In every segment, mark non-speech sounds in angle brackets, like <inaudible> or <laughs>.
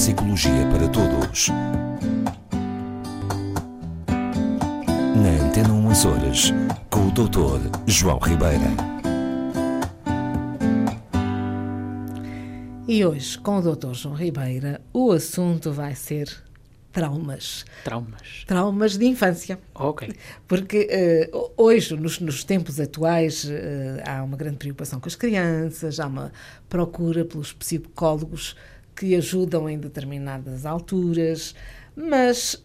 Psicologia para Todos. Na Antena 1 Açores, com o Dr. João Ribeira. E hoje, com o Dr. João Ribeira, o assunto vai ser traumas. Traumas. Traumas de infância. Ok. Porque uh, hoje, nos, nos, tempos atuais, uh, há uma grande preocupação com as crianças, há uma procura pelos psicólogos que ajudam em determinadas alturas, mas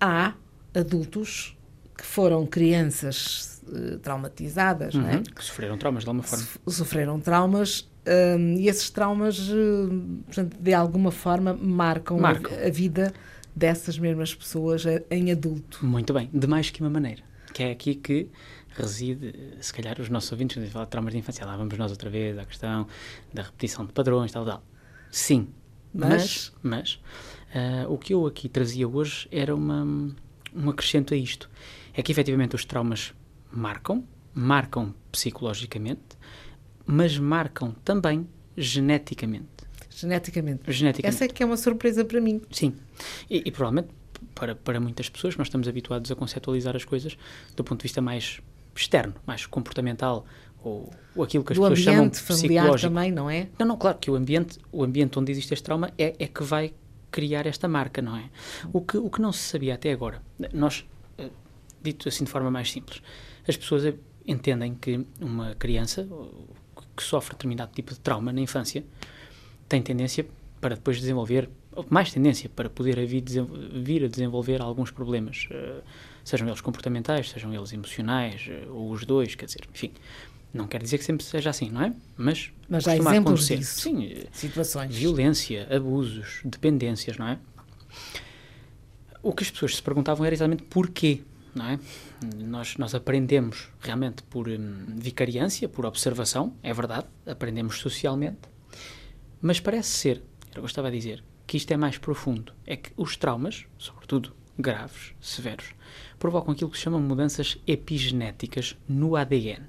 há adultos que foram crianças uh, traumatizadas, uhum, não é? Que sofreram traumas de alguma forma. Sofreram traumas um, e esses traumas, portanto, de alguma forma, marcam, Marcam. A, a vida dessas mesmas pessoas em adulto. Muito bem, de mais que uma maneira. Que é aqui que reside, se calhar, os nossos ouvintes, quando falar de traumas de infância, lá vamos nós outra vez à questão da repetição de padrões, tal, tal. Sim, mas, mas, mas uh, o que eu aqui trazia hoje era uma, um acrescento a isto. É que, efetivamente, os traumas marcam, marcam psicologicamente, mas marcam também geneticamente. Geneticamente. Geneticamente. Essa é que é uma surpresa para mim. Sim. E, e, provavelmente para, para muitas pessoas nós estamos habituados a conceptualizar as coisas do ponto de vista mais externo, mais comportamental, ou, ou aquilo que as do pessoas chamam ambiente familiar também, não é? Não, não, claro que o ambiente, o ambiente onde existe este trauma é, é que vai criar esta marca, não é? O que, o que não se sabia até agora, nós, dito assim de forma mais simples, as pessoas entendem que uma criança que sofre determinado tipo de trauma na infância tem tendência para depois desenvolver, mais tendência para poder vir a desenvolver alguns problemas, sejam eles comportamentais, sejam eles emocionais, ou os dois, quer dizer, enfim. Não quer dizer que sempre seja assim, não é? Mas, Mas há exemplos acontecer. disso. Sim, situações. Violência, abusos, dependências, não é? O que as pessoas se perguntavam era exatamente porquê, não é? Nós, nós aprendemos realmente por hum, vicariância, por observação, é verdade, aprendemos socialmente, mas parece ser, eu gostava de dizer, que isto é mais profundo. É que os traumas, sobretudo graves, severos, provocam aquilo que se chamam mudanças epigenéticas no ADN.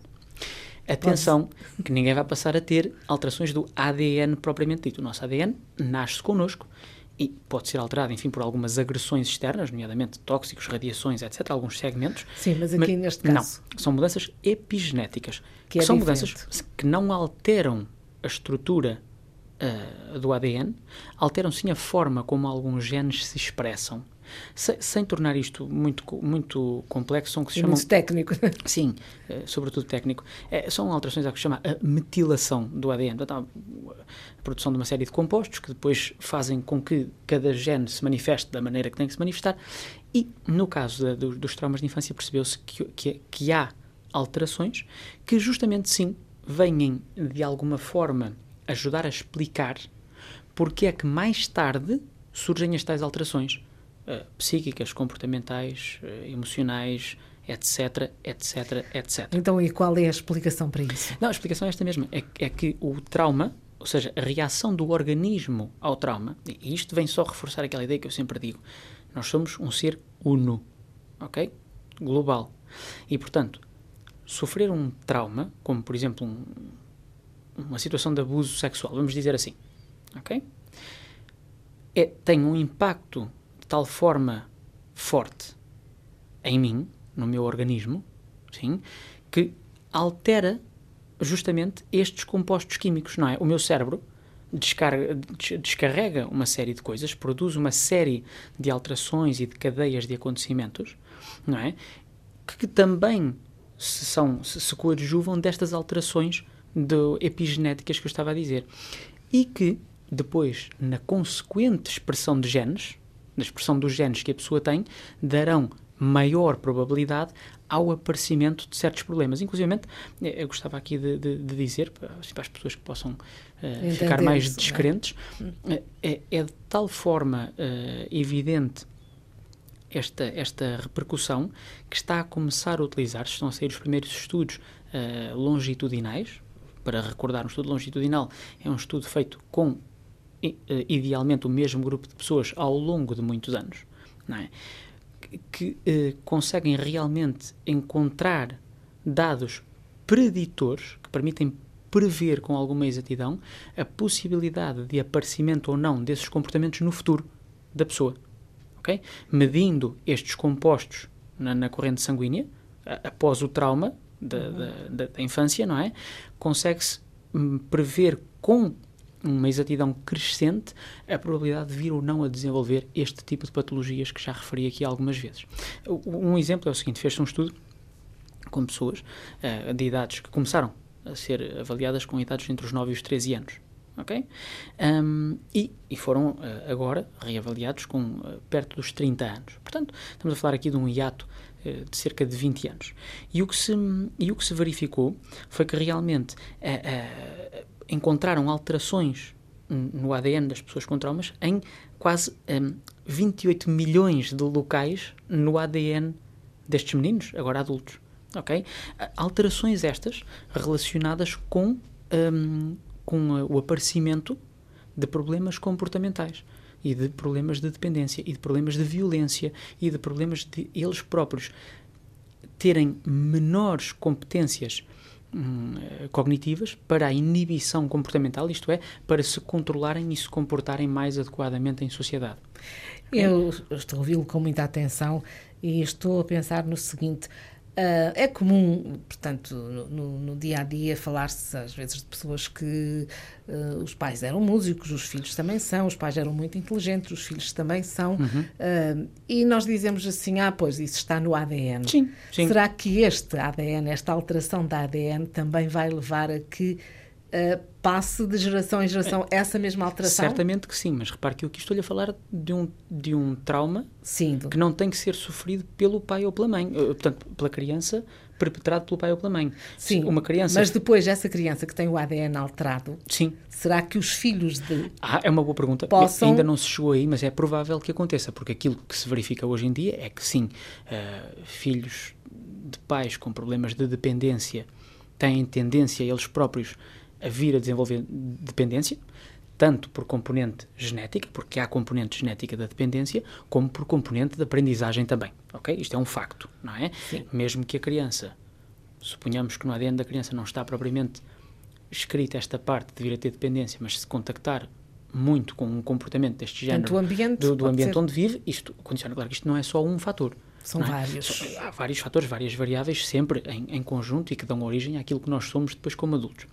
Atenção, que ninguém vai passar a ter alterações do ADN propriamente dito. O nosso ADN nasce connosco e pode ser alterado, enfim, por algumas agressões externas, nomeadamente tóxicos, radiações, etc., alguns segmentos. Sim, mas aqui neste caso... Não, são mudanças epigenéticas, que, que é são diferente. mudanças que não alteram a estrutura uh, do ADN, alteram sim a forma como alguns genes se expressam. Se, sem tornar isto muito, muito complexo, são que se chamam... Muito técnico. Sim, uh, sobretudo técnico. É, são alterações a que se chama a metilação do ADN. Portanto, a produção de uma série de compostos que depois fazem com que cada gene se manifeste da maneira que tem que se manifestar. E, no caso de, de, dos traumas de infância, percebeu-se que, que, que há alterações que, justamente, sim, vêm, de alguma forma, ajudar a explicar porque é que mais tarde surgem as tais alterações uh, psíquicas, comportamentais, uh, emocionais, etc, etc, etc. Então, e qual é a explicação para isso? Não, a explicação é esta mesma. É, é que o trauma, ou seja, a reação do organismo ao trauma, e isto vem só reforçar aquela ideia que eu sempre digo, nós somos um ser uno, ok? Global. E, portanto, sofrer um trauma, como, por exemplo, um, uma situação de abuso sexual, vamos dizer assim, ok? É, tem um impacto de tal forma forte em mim, no meu organismo, sim, que altera justamente estes compostos químicos, não é? O meu cérebro descarga, descarrega uma série de coisas, produz uma série de alterações e de cadeias de acontecimentos, não é? Que, também se, são, se, se coadjuvam destas alterações de epigenéticas que eu estava a dizer. E que depois, na consequente expressão de genes, na expressão dos genes que a pessoa tem, darão maior probabilidade ao aparecimento de certos problemas. Inclusive, eu gostava aqui de, de, de dizer, para, para, as pessoas que possam uh, ficar mais descrentes, é? é, é, de tal forma uh, evidente esta, esta repercussão que está a começar a utilizar, estão a sair os primeiros estudos uh, longitudinais, para recordar, um estudo longitudinal é um estudo feito com, idealmente, o mesmo grupo de pessoas ao longo de muitos anos, é? que, eh, conseguem realmente encontrar dados preditores que permitem prever com alguma exatidão a possibilidade de aparecimento ou não desses comportamentos no futuro da pessoa. Okay? Medindo estes compostos na, na corrente sanguínea, a, após o trauma da, uhum. da, da, infância, não é? Consegue-se hum, prever com uma exatidão crescente a probabilidade de vir ou não a desenvolver este tipo de patologias que já referi aqui algumas vezes. Um exemplo é o seguinte: fez-se um estudo com pessoas uh, de idades que começaram a ser avaliadas com idades entre os 9 e os 13 anos. Ok? Um, e, e, foram uh, agora reavaliados com uh, perto dos 30 anos. Portanto, estamos a falar aqui de um hiato de cerca de 20 anos. E o que se, e o que se verificou foi que realmente encontraram alterações no ADN das pessoas com traumas em quase um, 28 milhões de locais no ADN destes meninos, agora adultos. Ok? Alterações estas relacionadas com, um, com o aparecimento de problemas comportamentais e de problemas de dependência e de problemas de violência e de problemas de eles próprios terem menores competências cognitivas para a inibição comportamental, isto é, para se controlarem e se comportarem mais adequadamente em sociedade. Eu estou a ouvi-lo com muita atenção e estou a pensar no seguinte: Uh, é comum, portanto, no, no, dia a dia, falar-se às vezes de pessoas que uh, os pais eram músicos, os filhos também são, os pais eram muito inteligentes, os filhos também são, uhum. uh, e nós dizemos assim: ah, pois isso está no ADN. Sim, sim. Será que este ADN, esta alteração da ADN, também vai levar a que uh, passe de geração em geração é, essa mesma alteração? Certamente que sim, mas repare que eu aqui estou-lhe a falar de um, de um trauma sim. que não tem que ser sofrido pelo pai ou pela mãe, uh, portanto, pela criança perpetrado pelo pai ou pela mãe. Sim, uma criança... mas depois essa criança que tem o ADN alterado, sim. será que os filhos de... Ah, é uma boa pergunta. Possam... Ainda não se chegou aí, mas é provável que aconteça, porque aquilo que se verifica hoje em dia é que sim, uh, filhos de pais com problemas de dependência têm tendência eles próprios a vir a desenvolver dependência, tanto por componente genética, porque há componente genética da dependência, como por componente de aprendizagem também. Ok? Isto é um facto, não é? Sim. Mesmo que a criança, suponhamos que no ADN da criança não está propriamente escrita esta parte de vir a ter dependência, mas se contactar muito com um comportamento deste género do ambiente, do, do ambiente onde vive, isto condiciona. Claro que isto não é só um fator. São é? vários. há vários fatores, várias variáveis, sempre em, em conjunto e que dão origem àquilo que nós somos depois como adultos.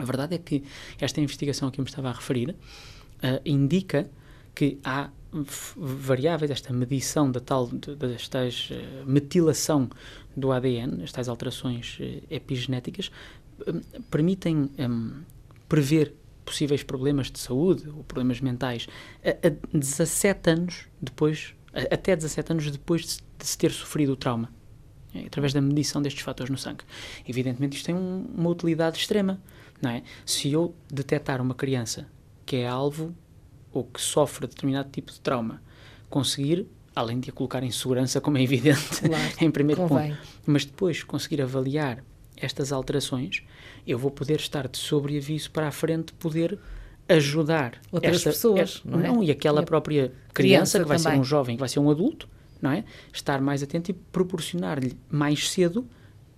A verdade é que esta investigação a que eu me estava a referir uh, indica que há variáveis, esta medição da tal, das uh, metilação do ADN, as tais alterações uh, epigenéticas, permitem um, prever possíveis problemas de saúde ou problemas mentais a, a 17 anos depois, a, até 17 anos depois de, de se ter sofrido o trauma. É, através da medição destes fatores no sangue. Evidentemente, isto tem um, uma utilidade extrema. Não é? Se eu detectar uma criança que é alvo ou que sofre determinado tipo de trauma, conseguir, além de a colocar em segurança, como é evidente, claro, <laughs> em primeiro convém. ponto, mas depois conseguir avaliar estas alterações, eu vou poder estar de sobreaviso para a frente, poder ajudar outras esta, pessoas, não, é? não e aquela própria criança, criança que vai também. ser um jovem, que vai ser um adulto, não é? Estar mais atento e proporcionar-lhe mais cedo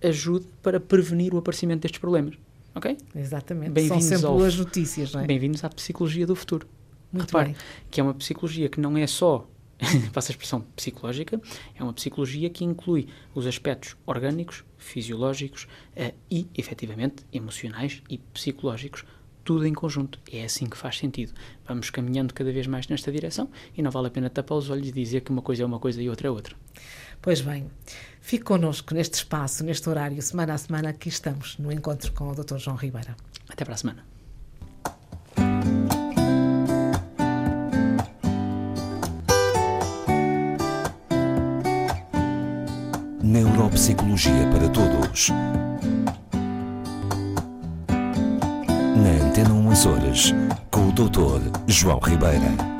ajuda para prevenir o aparecimento destes problemas. Ok? Exatamente. São sempre ao, boas notícias, não é? Bem-vindos à psicologia do futuro. Muito Repare, bem. que é uma psicologia que não é só, <laughs> passa a expressão psicológica, é uma psicologia que inclui os aspectos orgânicos, fisiológicos uh, e, efetivamente, emocionais e psicológicos, tudo em conjunto. É assim que faz sentido. Vamos caminhando cada vez mais nesta direção e não vale a pena tapar os olhos e dizer que uma coisa é uma coisa e outra é outra. Pois bem, fique connosco neste espaço, neste horário, semana a semana, aqui estamos no encontro com o Dr. João Ribeira. Até para a semana. Neuropsicologia para Todos. Na Antena 1 Horas, com o Dr. João Ribeira.